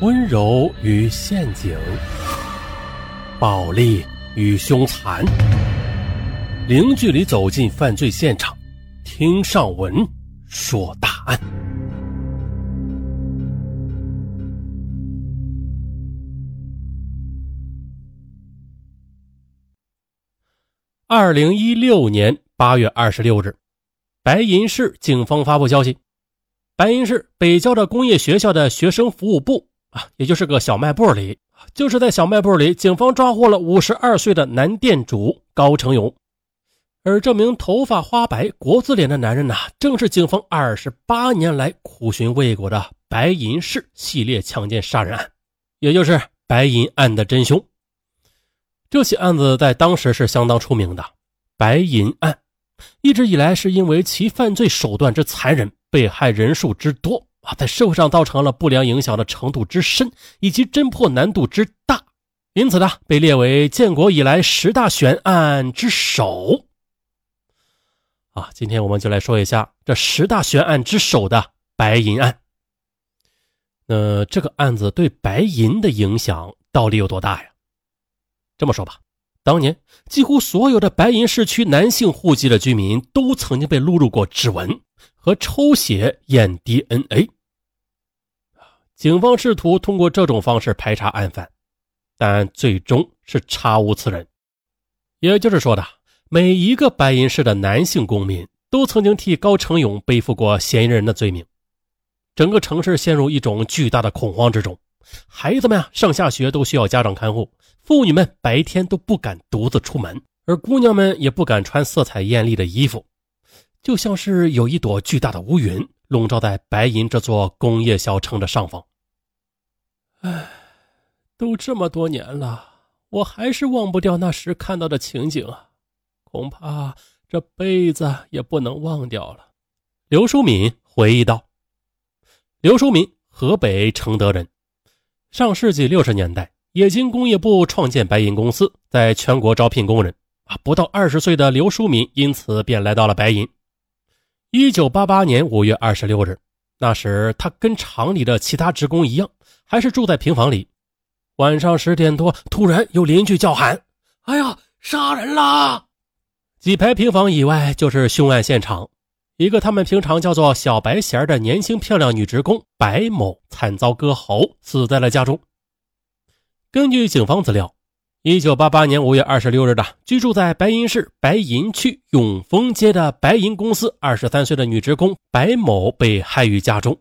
温柔与陷阱，暴力与凶残，零距离走进犯罪现场，听上文说大案。二零一六年八月二十六日，白银市警方发布消息：白银市北郊的工业学校的学生服务部。啊，也就是个小卖部里，就是在小卖部里，警方抓获了五十二岁的男店主高成勇，而这名头发花白、国字脸的男人呢，正是警方二十八年来苦寻未果的白银市系列强奸杀人案，也就是白银案的真凶。这起案子在当时是相当出名的，白银案一直以来是因为其犯罪手段之残忍，被害人数之多。啊，在社会上造成了不良影响的程度之深，以及侦破难度之大，因此呢，被列为建国以来十大悬案之首。啊，今天我们就来说一下这十大悬案之首的白银案。那这个案子对白银的影响到底有多大呀？这么说吧，当年几乎所有的白银市区男性户籍的居民都曾经被录入过指纹。和抽血验 DNA，警方试图通过这种方式排查案犯，但最终是查无此人。也就是说的，每一个白银市的男性公民都曾经替高成勇背负过嫌疑人的罪名，整个城市陷入一种巨大的恐慌之中。孩子们啊，上下学都需要家长看护，妇女们白天都不敢独自出门，而姑娘们也不敢穿色彩艳丽的衣服。就像是有一朵巨大的乌云笼罩在白银这座工业小城的上方。唉，都这么多年了，我还是忘不掉那时看到的情景啊，恐怕这辈子也不能忘掉了。刘淑敏回忆道：“刘淑敏，河北承德人，上世纪六十年代，冶金工业部创建白银公司，在全国招聘工人。啊，不到二十岁的刘淑敏因此便来到了白银。”一九八八年五月二十六日，那时他跟厂里的其他职工一样，还是住在平房里。晚上十点多，突然有邻居叫喊：“哎呀，杀人啦！”几排平房以外就是凶案现场，一个他们平常叫做小白贤的年轻漂亮女职工白某惨遭割喉，死在了家中。根据警方资料。一九八八年五月二十六日的，居住在白银市白银区永丰街的白银公司二十三岁的女职工白某被害于家中。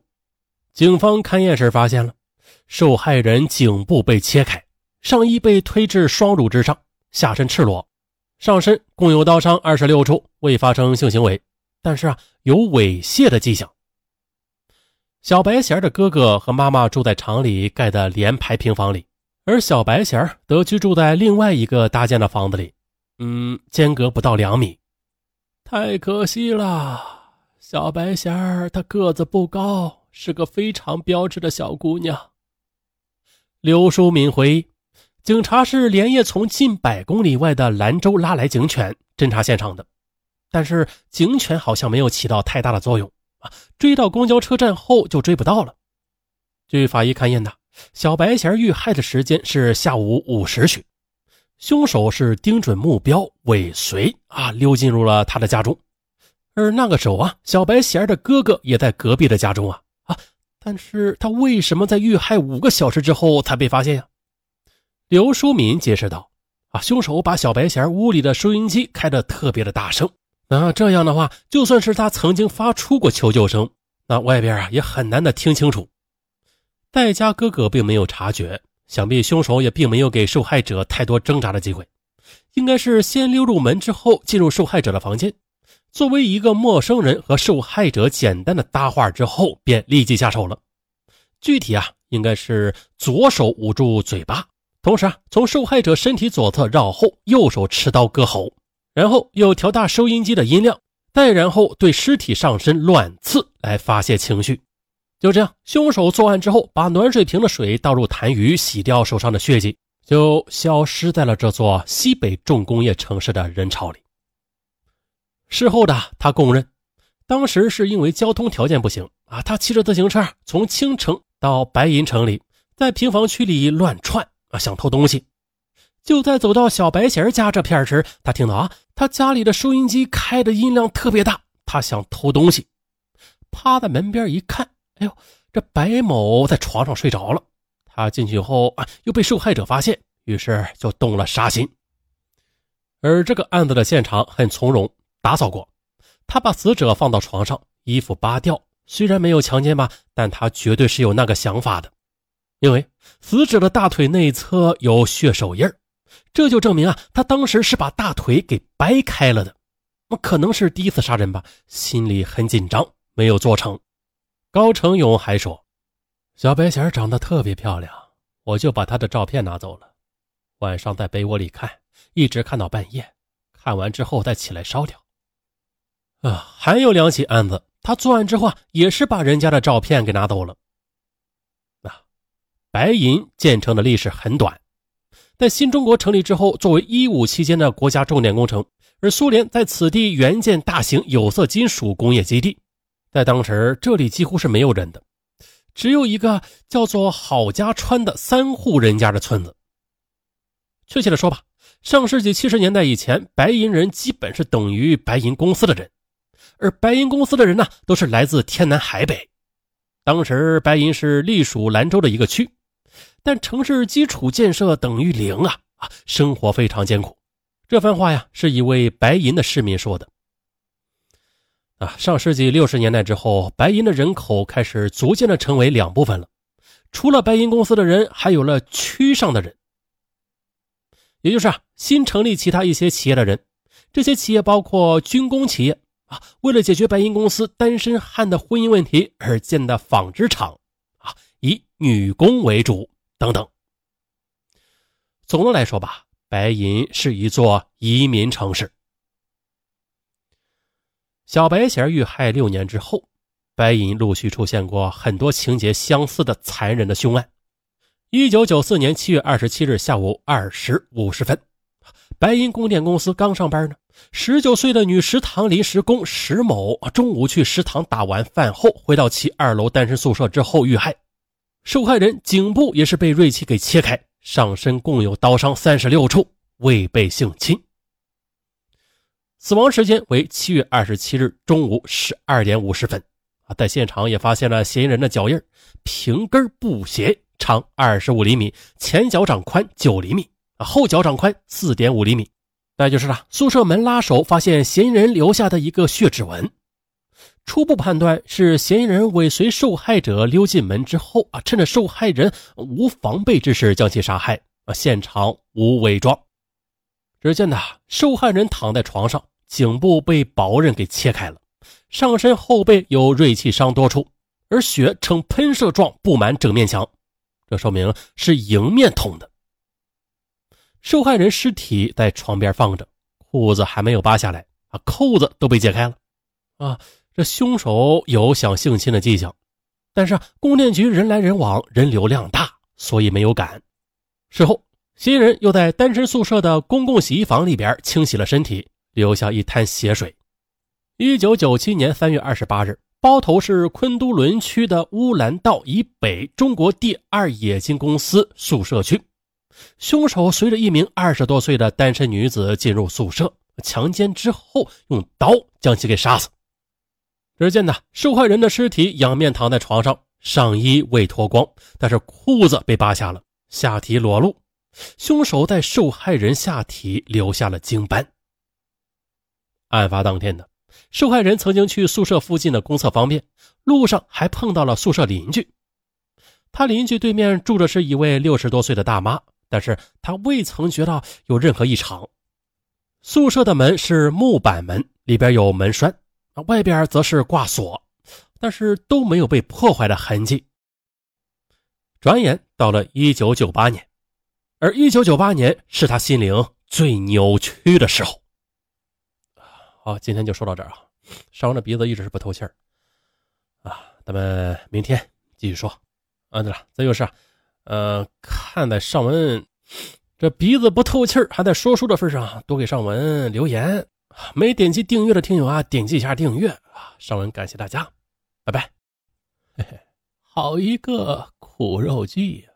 警方勘验时发现了，受害人颈部被切开，上衣被推至双乳之上，下身赤裸，上身共有刀伤二十六处，未发生性行为，但是啊，有猥亵的迹象。小白贤的哥哥和妈妈住在厂里盖的连排平房里。而小白贤则居住在另外一个搭建的房子里，嗯，间隔不到两米。太可惜了，小白贤她个子不高，是个非常标致的小姑娘。刘淑敏回忆，警察是连夜从近百公里外的兰州拉来警犬侦查现场的，但是警犬好像没有起到太大的作用啊，追到公交车站后就追不到了。据法医勘验的。小白贤遇害的时间是下午五时许，凶手是盯准目标尾随啊，溜进入了他的家中。而那个时候啊，小白贤的哥哥也在隔壁的家中啊啊，但是他为什么在遇害五个小时之后才被发现呀？刘淑敏解释道：“啊，凶手把小白贤屋里的收音机开得特别的大声，那这样的话，就算是他曾经发出过求救声，那外边啊也很难的听清楚。”戴家哥哥并没有察觉，想必凶手也并没有给受害者太多挣扎的机会，应该是先溜入门之后进入受害者的房间，作为一个陌生人和受害者简单的搭话之后，便立即下手了。具体啊，应该是左手捂住嘴巴，同时啊，从受害者身体左侧绕后，右手持刀割喉，然后又调大收音机的音量，再然后对尸体上身乱刺来发泄情绪。就这样，凶手作案之后，把暖水瓶的水倒入痰盂，洗掉手上的血迹，就消失在了这座西北重工业城市的人潮里。事后的他供认，当时是因为交通条件不行啊，他骑着自行车从青城到白银城里，在平房区里乱窜啊，想偷东西。就在走到小白贤家这片时，他听到啊，他家里的收音机开的音量特别大，他想偷东西，趴在门边一看，哎呦，这白某在床上睡着了。他进去后啊，又被受害者发现，于是就动了杀心。而这个案子的现场很从容，打扫过，他把死者放到床上，衣服扒掉，虽然没有强奸吧，但他绝对是有那个想法的，因为死者的大腿内侧有血手印。这就证明啊，他当时是把大腿给掰开了的，那可能是第一次杀人吧，心里很紧张，没有做成。高成勇还说，小白鞋长得特别漂亮，我就把她的照片拿走了，晚上在被窝里看，一直看到半夜，看完之后再起来烧掉。啊，还有两起案子，他作案之后，也是把人家的照片给拿走了。啊，白银建成的历史很短。在新中国成立之后，作为一五期间的国家重点工程，而苏联在此地援建大型有色金属工业基地，在当时这里几乎是没有人的，只有一个叫做郝家川的三户人家的村子。确切的说吧，上世纪七十年代以前，白银人基本是等于白银公司的人，而白银公司的人呢，都是来自天南海北。当时白银是隶属兰州的一个区。但城市基础建设等于零啊啊，生活非常艰苦。这番话呀，是一位白银的市民说的。啊，上世纪六十年代之后，白银的人口开始逐渐的成为两部分了。除了白银公司的人，还有了区上的人，也就是啊，新成立其他一些企业的人。这些企业包括军工企业啊，为了解决白银公司单身汉的婚姻问题而建的纺织厂啊，以女工为主。等等。总的来说吧，白银是一座移民城市。小白贤遇害六年之后，白银陆续出现过很多情节相似的残忍的凶案。一九九四年七月二十七日下午二时五十分，白银供电公司刚上班呢，十九岁的女食堂临时工石某中午去食堂打完饭后，回到其二楼单身宿舍之后遇害。受害人颈部也是被锐器给切开，上身共有刀伤三十六处，未被性侵。死亡时间为七月二十七日中午十二点五十分。啊，在现场也发现了嫌疑人的脚印，平跟布鞋，长二十五厘米，前脚掌宽九厘米，啊，后脚掌宽四点五厘米。再就是了，宿舍门拉手发现嫌疑人留下的一个血指纹。初步判断是嫌疑人尾随受害者溜进门之后啊，趁着受害人无防备之时将其杀害啊，现场无伪装。只见呢，受害人躺在床上，颈部被薄刃给切开了，上身后背有锐器伤多处，而血呈喷射状布满整面墙，这说明是迎面捅的。受害人尸体在床边放着，裤子还没有扒下来啊，扣子都被解开了啊。这凶手有想性侵的迹象，但是供电局人来人往，人流量大，所以没有赶。事后，嫌疑人又在单身宿舍的公共洗衣房里边清洗了身体，留下一滩血水。一九九七年三月二十八日，包头市昆都仑区的乌兰道以北中国第二冶金公司宿舍区，凶手随着一名二十多岁的单身女子进入宿舍，强奸之后用刀将其给杀死。只见呢，受害人的尸体仰面躺在床上，上衣未脱光，但是裤子被扒下了，下体裸露。凶手在受害人下体留下了精斑。案发当天的受害人曾经去宿舍附近的公厕方便，路上还碰到了宿舍邻居。他邻居对面住着是一位六十多岁的大妈，但是他未曾觉到有任何异常。宿舍的门是木板门，里边有门栓。外边则是挂锁，但是都没有被破坏的痕迹。转眼到了一九九八年，而一九九八年是他心灵最扭曲的时候。好，今天就说到这儿啊。伤的鼻子一直是不透气儿啊，咱们明天继续说。啊，对了，再就是，呃，看在尚文这鼻子不透气儿还在说书的份上，多给尚文留言。没点击订阅的听友啊，点击一下订阅啊！尚文感谢大家，拜拜。嘿嘿，好一个苦肉计呀！